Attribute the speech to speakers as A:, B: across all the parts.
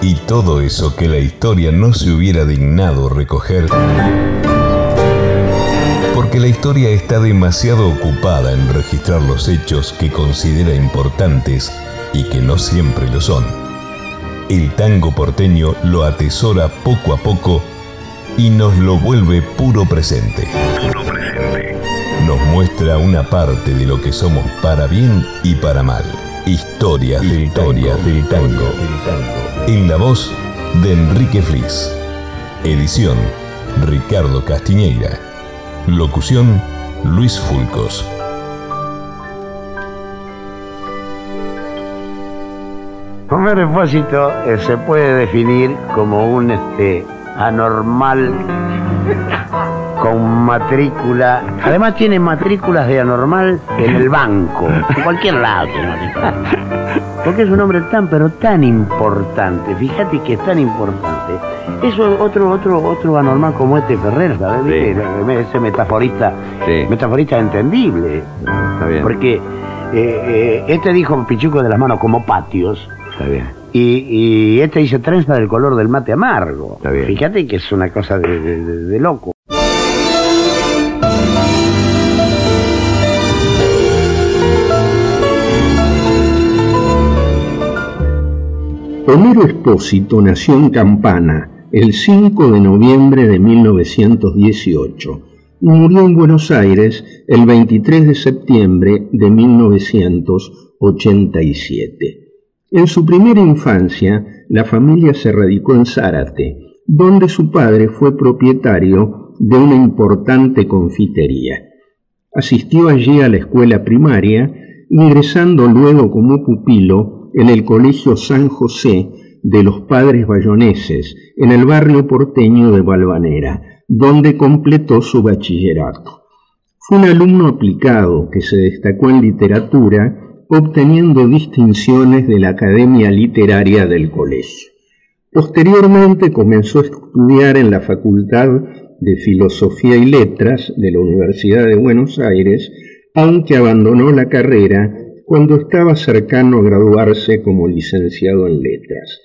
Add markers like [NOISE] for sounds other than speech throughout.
A: Y todo eso que la historia no se hubiera dignado recoger, porque la historia está demasiado ocupada en registrar los hechos que considera importantes y que no siempre lo son. El tango porteño lo atesora poco a poco y nos lo vuelve puro presente. Nos muestra una parte de lo que somos para bien y para mal. Historias del Historias del tango. En la voz de Enrique Flis. Edición Ricardo Castiñeira. Locución Luis Fulcos.
B: Homero Espósito eh, se puede definir como un este, anormal [LAUGHS] con matrícula. Además tiene matrículas de anormal en el banco, en cualquier lado. Porque es un hombre tan, pero tan importante. Fíjate que es tan importante. Eso otro, otro, otro anormal como este Ferrer, ¿sabes? Ese metaforista, metaforista entendible.
C: Está bien.
B: Porque eh, eh, este dijo Pichuco de las manos como patios.
C: Está bien.
B: Y, y este dice trenza del color del mate amargo.
C: Está bien.
B: Fíjate que es una cosa de- de- de loco.
D: Homero Espósito nació en Campana el 5 de noviembre de 1918 y murió en Buenos Aires el 23 de septiembre de 1987. En su primera infancia, la familia se radicó en Zárate, donde su padre fue propietario de una importante confitería. Asistió allí a la escuela primaria, ingresando luego como pupilo en el Colegio San José de los Padres Bayoneses, en el barrio porteño de Valvanera, donde completó su bachillerato. Fue un alumno aplicado que se destacó en literatura, obteniendo distinciones de la Academia Literaria del colegio. Posteriormente comenzó a estudiar en la Facultad de Filosofía y Letras de la Universidad de Buenos Aires, aunque abandonó la carrera cuando estaba cercano a graduarse como licenciado en letras.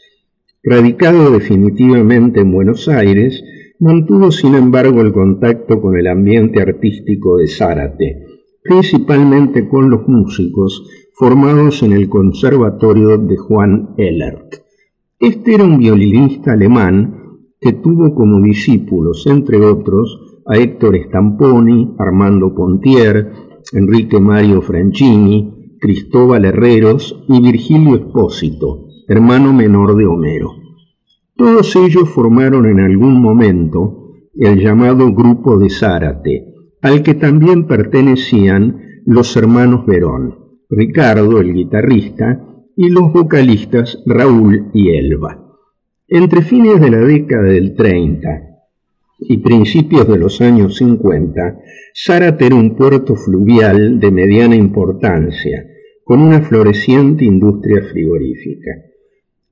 D: Radicado definitivamente en Buenos Aires, mantuvo sin embargo el contacto con el ambiente artístico de Zárate, principalmente con los músicos formados en el Conservatorio de Juan Ellert. Este era un violinista alemán que tuvo como discípulos, entre otros, a Héctor Stamponi, Armando Pontier, Enrique Mario Franchini, Cristóbal Herreros y Virgilio Espósito, hermano menor de Homero. Todos ellos formaron en algún momento el llamado Grupo de Zárate, al que también pertenecían los hermanos Verón, Ricardo, el guitarrista, y los vocalistas Raúl y Elba. Entre fines de la década del 30 y principios de los años 50, Zárate era un puerto fluvial de mediana importancia, con una floreciente industria frigorífica.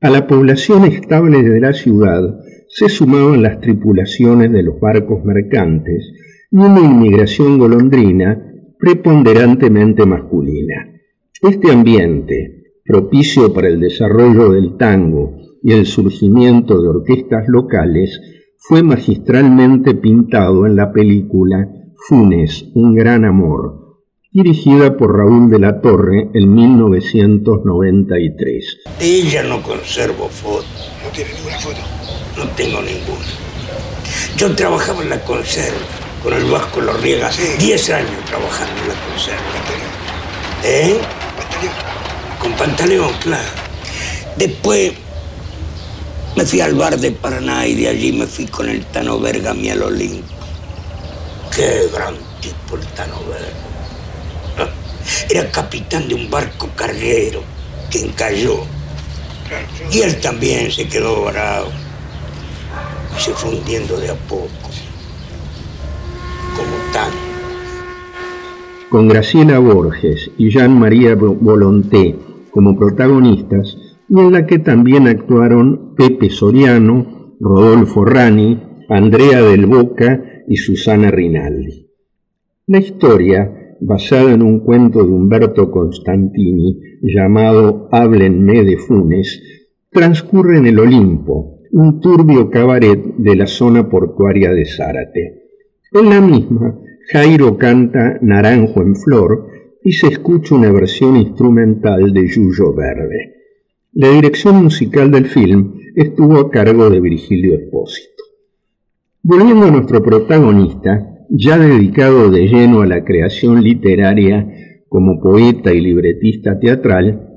D: A la población estable de la ciudad se sumaban las tripulaciones de los barcos mercantes y una inmigración golondrina preponderantemente masculina. Este ambiente, propicio para el desarrollo del tango y el surgimiento de orquestas locales, fue magistralmente pintado en la película Funes, un gran amor, dirigida por Raúl de la Torre en 1993.
E: De ella no conservo foto. ¿No tiene ninguna foto? No tengo ninguna. Yo trabajaba en la conserva con el Vasco Lorriega. Diez años trabajando en la conserva. ¿Eh? Con Pantaleón, claro. Después me fui al bar de Paraná y de allí me fui con el Tano Bergami al Olimpo. Qué gran tipo el Tano Bergami. Era capitán de un barco carguero que encalló. Y él también se quedó bravo. Y se fue hundiendo de a poco. Como tan.
D: Con Graciela Borges y Jean María Volonté como protagonistas, y en la que también actuaron Pepe Soriano, Rodolfo Rani, Andrea del Boca y Susana Rinaldi. La historia basada en un cuento de Humberto Constantini llamado Háblenme de Funes, transcurre en el Olimpo, un turbio cabaret de la zona portuaria de Zárate. En la misma, Jairo canta Naranjo en Flor y se escucha una versión instrumental de Yuyo Verde. La dirección musical del film estuvo a cargo de Virgilio Espósito. Volviendo a nuestro protagonista, ya dedicado de lleno a la creación literaria como poeta y libretista teatral,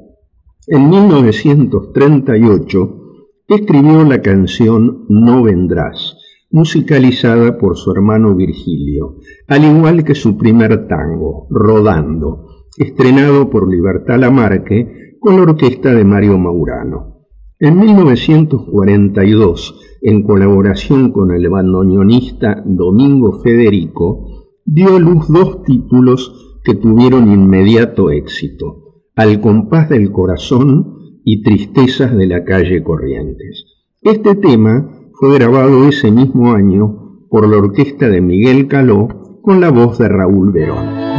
D: en 1938 escribió la canción No vendrás, musicalizada por su hermano Virgilio, al igual que su primer tango, Rodando, estrenado por Libertad Lamarque con la orquesta de Mario Maurano. En 1942, en colaboración con el bandoneonista Domingo Federico, dio a luz dos títulos que tuvieron inmediato éxito, Al compás del corazón y Tristezas de la calle Corrientes. Este tema fue grabado ese mismo año por la orquesta de Miguel Caló con la voz de Raúl Verón.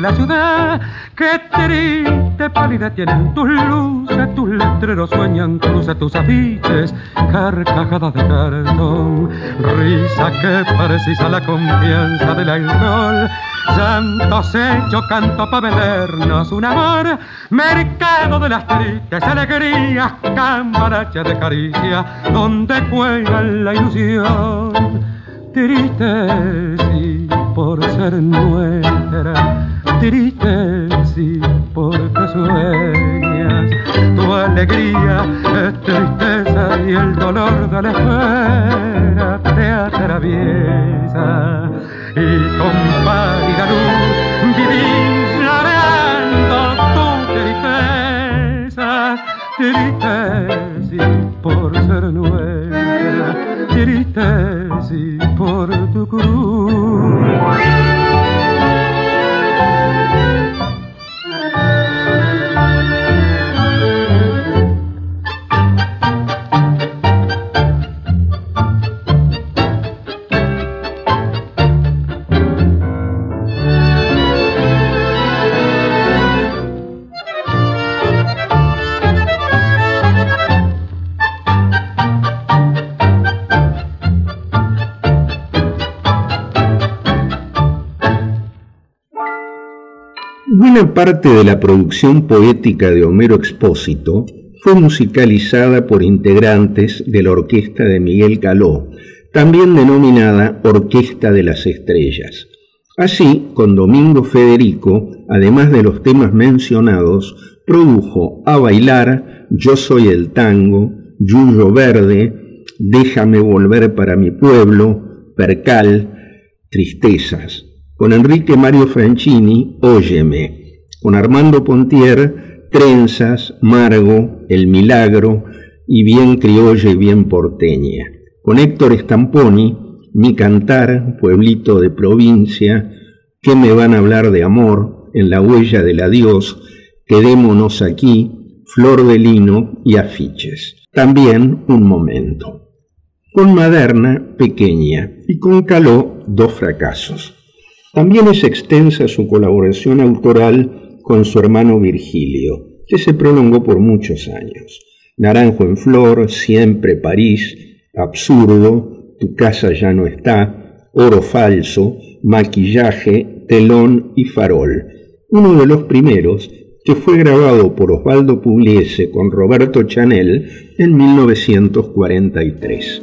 C: La ciudad. Qué triste pálida tienen tus luces, tus letreros sueñan cruce tus afiches, carcajadas de cartón, risa que precisa la confianza del alcohol. Santos hechos, canto para vendernos un amor, mercado de las tristes alegrías, cambaracha de caricia, donde cuelga la ilusión. Triste, sí, por ser nuestra triste sí, porque sueñas. Tu alegría es tristeza y el dolor de la espera te atraviesa. Y con pálida luz vivís llorando tu tristeza, triste sí, por ser nuestra, triste sí, por tu cruz.
D: Parte de la producción poética de Homero Expósito fue musicalizada por integrantes de la orquesta de Miguel Caló, también denominada Orquesta de las Estrellas. Así, con Domingo Federico, además de los temas mencionados, produjo A Bailar, Yo Soy el Tango, Yuyo Verde, Déjame Volver para mi Pueblo, Percal, Tristezas con Enrique Mario Franchini, Óyeme, con Armando Pontier, Trenzas, Margo, El Milagro y Bien Criolla y Bien Porteña, con Héctor Stamponi, Mi Cantar, Pueblito de Provincia, ¿Qué me van a hablar de amor? En la huella del adiós, Quedémonos aquí, Flor de Lino y Afiches. También un momento. Con Maderna, pequeña, y con Caló, dos fracasos. También es extensa su colaboración autoral con su hermano Virgilio, que se prolongó por muchos años. Naranjo en Flor, Siempre París, Absurdo, Tu casa ya no está, Oro falso, Maquillaje, Telón y Farol. Uno de los primeros que fue grabado por Osvaldo Pugliese con Roberto Chanel en 1943.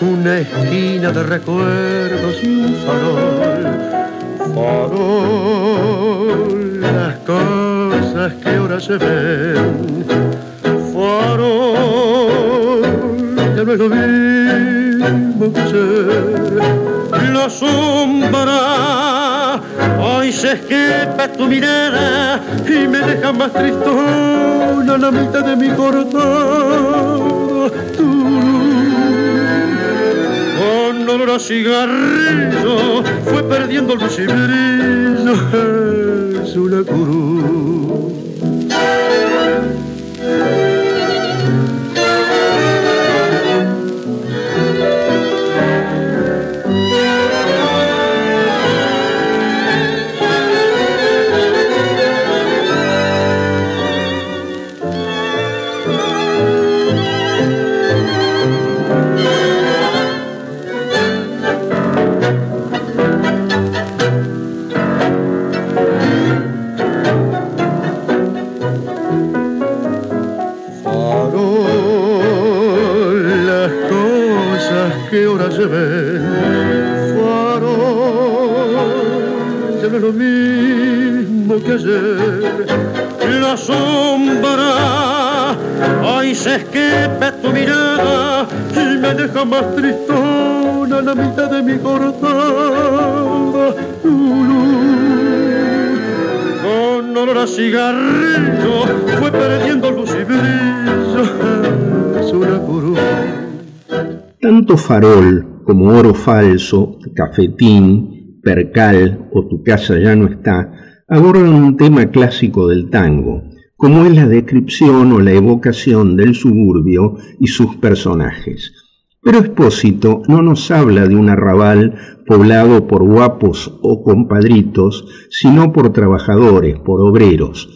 F: una esquina de recuerdos y un farol. Farol las cosas que ahora se ven. Farol ya no es lo mismo la sombra hoy se escapa tu mirada y me deja más tristona la mitad de mi cortada con olor a cigarrillo fue perdiendo el brillo es una cruz La sombra hoy se esquepe tu mirada y me deja más tristona la mitad de mi cortada. Con olor a cigarrillo fue perdiendo luz y.
D: Farol como oro falso, cafetín, percal o tu casa ya no está abordan un tema clásico del tango, como es la descripción o la evocación del suburbio y sus personajes. Pero Espósito no nos habla de un arrabal poblado por guapos o compadritos, sino por trabajadores, por obreros.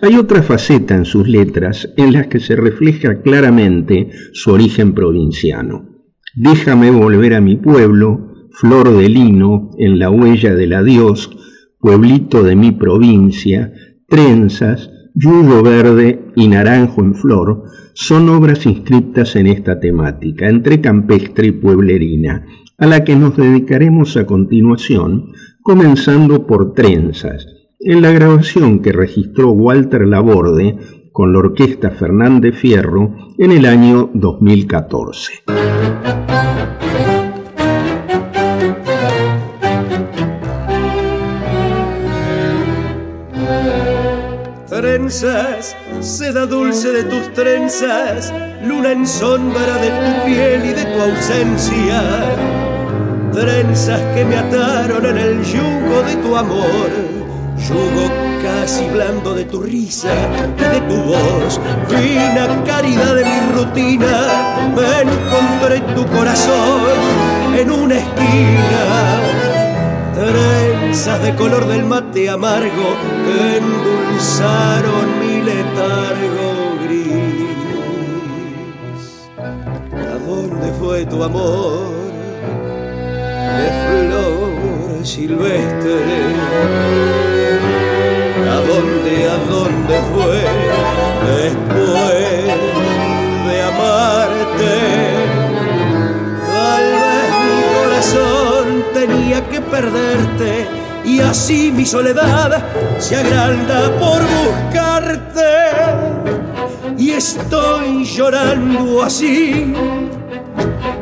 D: Hay otra faceta en sus letras en las que se refleja claramente su origen provinciano. Déjame volver a mi pueblo, flor de lino en la huella del adiós, pueblito de mi provincia, trenzas, yugo verde y naranjo en flor, son obras inscritas en esta temática, entre campestre y pueblerina, a la que nos dedicaremos a continuación, comenzando por Trenzas, en la grabación que registró Walter Laborde con la orquesta Fernández Fierro en el año 2014.
G: trenzas, seda dulce de tus trenzas, luna en sombra de tu piel y de tu ausencia. Trenzas que me ataron en el yugo de tu amor, yugo casi blando de tu risa y de tu voz, fina caridad de mi rutina, me encontré tu corazón en una esquina. Trenzas de color del mate amargo que endulzaron mi letargo gris. ¿A dónde fue tu amor? De flor silvestre ¿A dónde, a dónde fue después de amarte? Tal vez mi corazón tenía que perderte y así mi soledad se agranda por buscarte. Y estoy llorando así,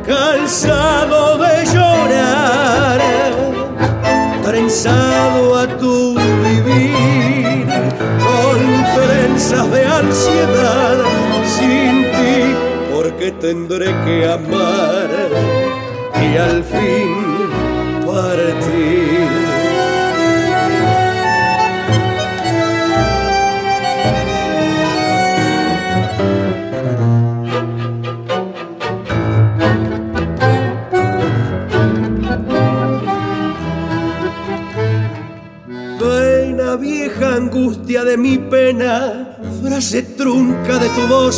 G: cansado de llorar, trenzado a tu vivir, con trenzas de ansiedad, sin ti, porque tendré que amar y al fin partir. Angustia de mi pena, frase trunca de tu voz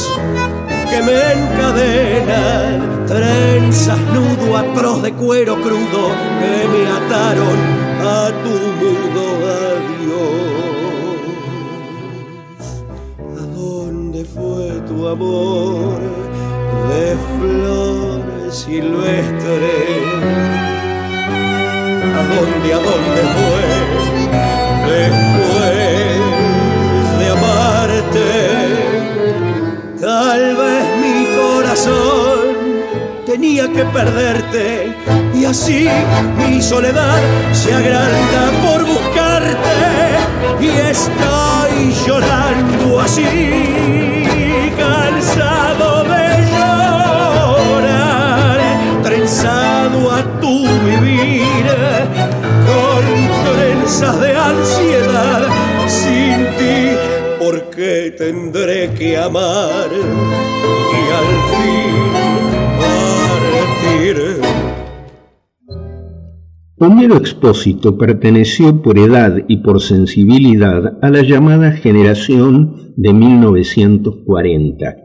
G: que me encadena, trenzas nudo atroz de cuero crudo que me ataron a tu mudo adiós. ¿A dónde fue tu amor de flores silvestres? ¿A dónde, a dónde fue después de amarte? Tal vez mi corazón tenía que perderte y así mi soledad se agranda por buscarte y estoy llorando así, tendré que amar y al fin partir.
D: Homero Expósito perteneció por edad y por sensibilidad a la llamada generación de 1940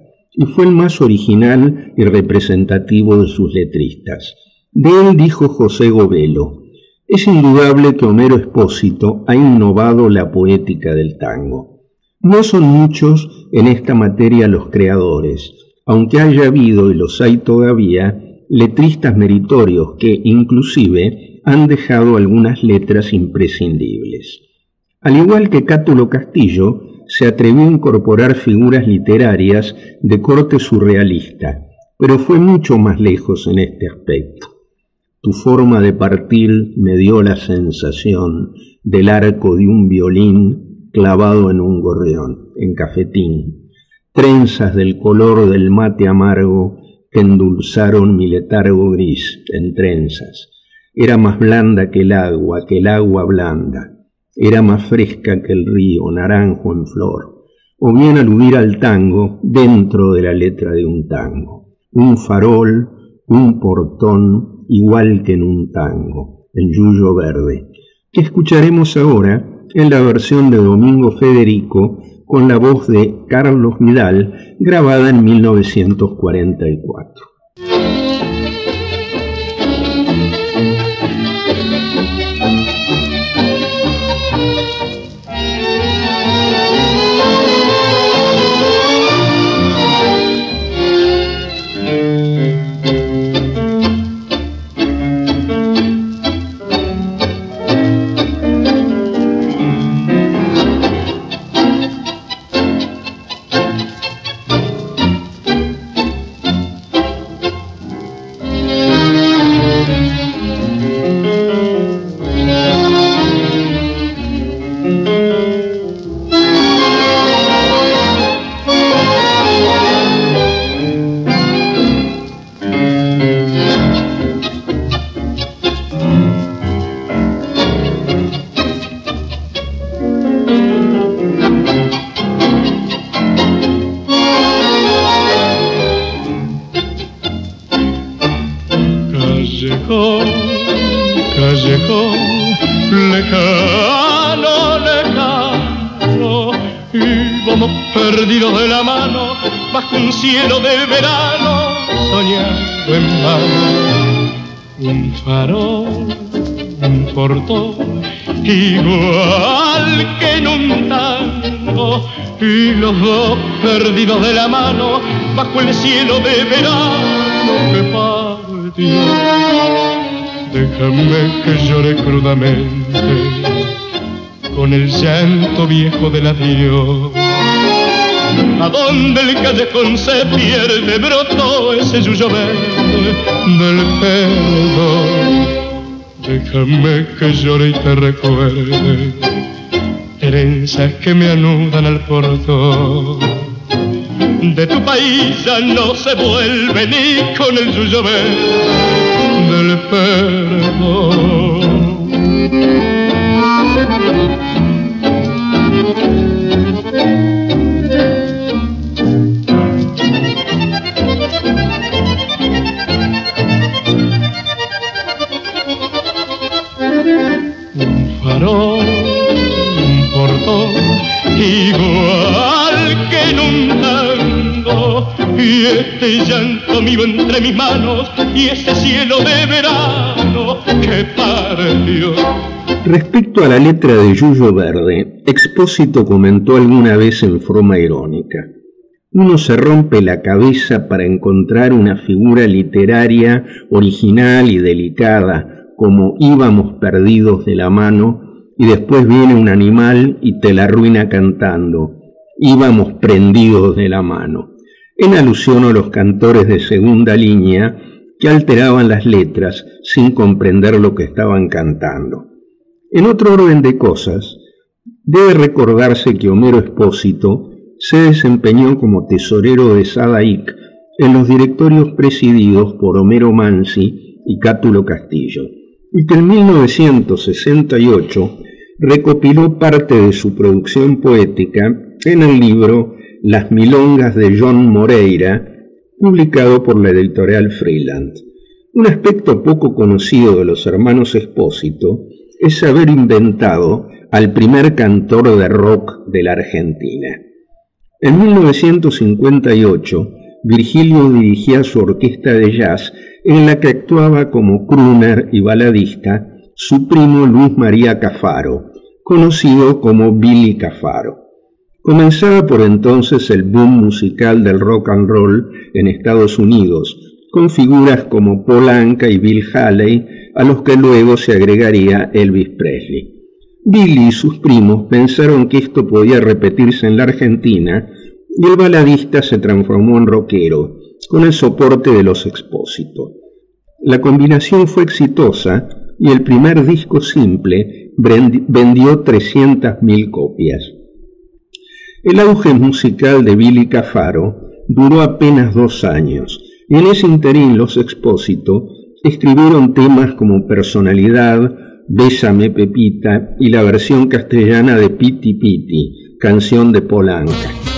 D: y fue el más original y representativo de sus letristas. De él dijo José Govelo, es indudable que Homero Expósito ha innovado la poética del tango. No son muchos en esta materia los creadores, aunque haya habido y los hay todavía letristas meritorios que inclusive han dejado algunas letras imprescindibles. Al igual que Cátulo Castillo, se atrevió a incorporar figuras literarias de corte surrealista, pero fue mucho más lejos en este aspecto. Tu forma de partir me dio la sensación del arco de un violín clavado en un gorrión, en cafetín, trenzas del color del mate amargo que endulzaron mi letargo gris en trenzas. Era más blanda que el agua, que el agua blanda. Era más fresca que el río, naranjo en flor. O bien aludir al tango dentro de la letra de un tango. Un farol, un portón, igual que en un tango, el yuyo verde, que escucharemos ahora en la versión de Domingo Federico con la voz de Carlos Vidal, grabada en 1944.
H: Perdidos de la mano bajo un cielo de verano, soñando en vano. Un farol, un portón, igual que en un tango, y los dos perdidos de la mano bajo el cielo de verano que partió. Déjame que llore crudamente con el llanto viejo del adiós. A donde el callejón se pierde, brotó ese yuyo verde del perdón. Déjame que llore y te recuerde, trenzas que me anudan al portón. De tu país ya no se vuelve ni con el yuyo verde del perdón. Que y este llanto entre mis manos, y ese cielo de verano que
D: Respecto a la letra de Yuyo Verde, Expósito comentó alguna vez en forma irónica. Uno se rompe la cabeza para encontrar una figura literaria original y delicada, como íbamos perdidos de la mano, y después viene un animal y te la arruina cantando, íbamos prendidos de la mano, en alusión a los cantores de segunda línea que alteraban las letras sin comprender lo que estaban cantando. En otro orden de cosas, debe recordarse que Homero Espósito se desempeñó como tesorero de Sadaic en los directorios presididos por Homero Mansi y Cátulo Castillo, y que en 1968 recopiló parte de su producción poética en el libro Las Milongas de John Moreira, publicado por la editorial Freeland. Un aspecto poco conocido de los hermanos Espósito es haber inventado al primer cantor de rock de la Argentina. En 1958, Virgilio dirigía su orquesta de jazz en la que actuaba como crooner y baladista su primo Luis María Cafaro, conocido como Billy Cafaro. Comenzaba por entonces el boom musical del rock and roll en Estados Unidos, con figuras como Paul Anka y Bill Haley, a los que luego se agregaría Elvis Presley. Billy y sus primos pensaron que esto podía repetirse en la Argentina y el baladista se transformó en rockero, con el soporte de los expósitos. La combinación fue exitosa y el primer disco simple vendió 300.000 copias. El auge musical de Billy Cafaro duró apenas dos años y en ese interín los expósitos escribieron temas como Personalidad, Bésame Pepita y la versión castellana de Piti Piti, canción de Polanca.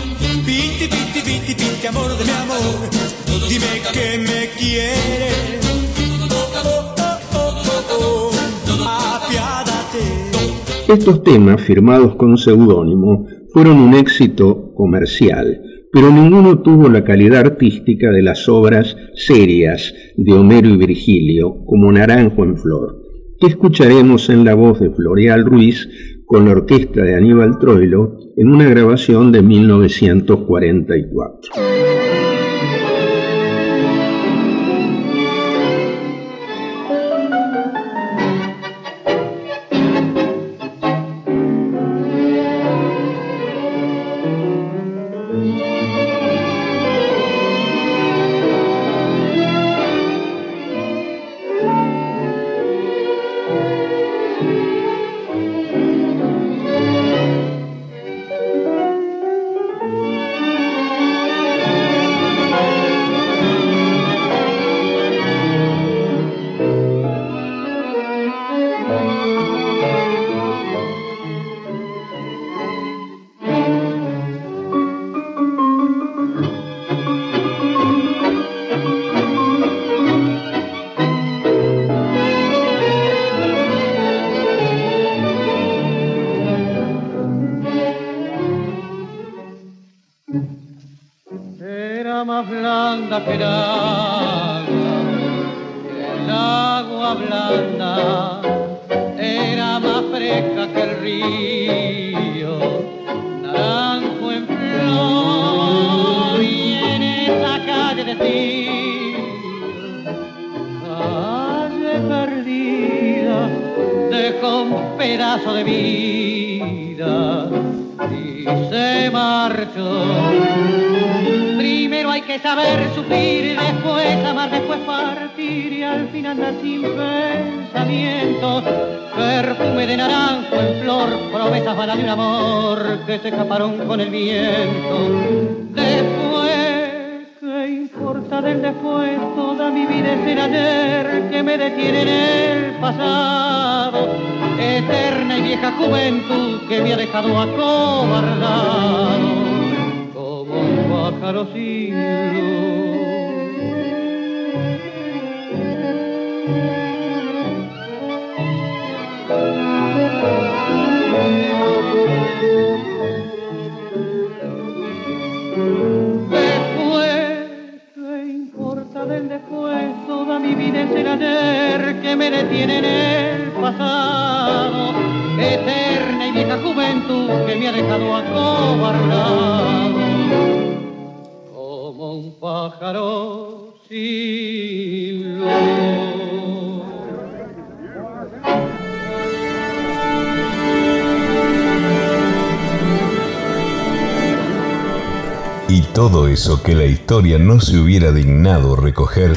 D: Estos temas, firmados con seudónimo, fueron un éxito comercial pero ninguno tuvo la calidad artística de las obras serias de Homero y Virgilio, como Naranjo en Flor, que escucharemos en la voz de Floreal Ruiz con la orquesta de Aníbal Troilo en una grabación de 1944.
I: Blanda que el agua, blanda era más fresca que el río, naranjo en flor y en esa calle de ti, calle perdida, dejó un pedazo de vida y se marchó que saber sufrir, después amar, después partir y al final andar sin pensamiento. Perfume de naranjo en flor, promesas vanas de un amor que se escaparon con el viento. Después, ¿qué importa del después? Toda mi vida es el ayer que me detiene en el pasado. Eterna y vieja juventud que me ha dejado acobardado Después, ¿qué importa del después? Toda mi vida es el ayer que me detiene en el pasado. Eterna y vieja juventud que me ha dejado acobardado sin
A: Y todo eso que la historia no se hubiera dignado recoger,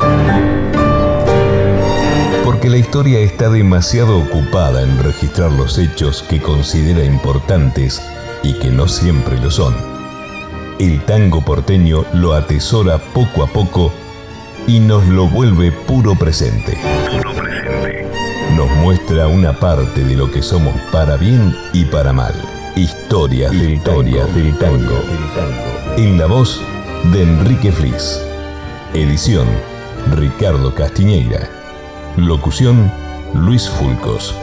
A: porque la historia está demasiado ocupada en registrar los hechos que considera importantes y que no siempre lo son el tango porteño lo atesora poco a poco y nos lo vuelve puro presente. Nos muestra una parte de lo que somos para bien y para mal. Historias, del, tango, del tango. En la voz de Enrique Flis. Edición Ricardo Castiñeira. Locución Luis Fulcos.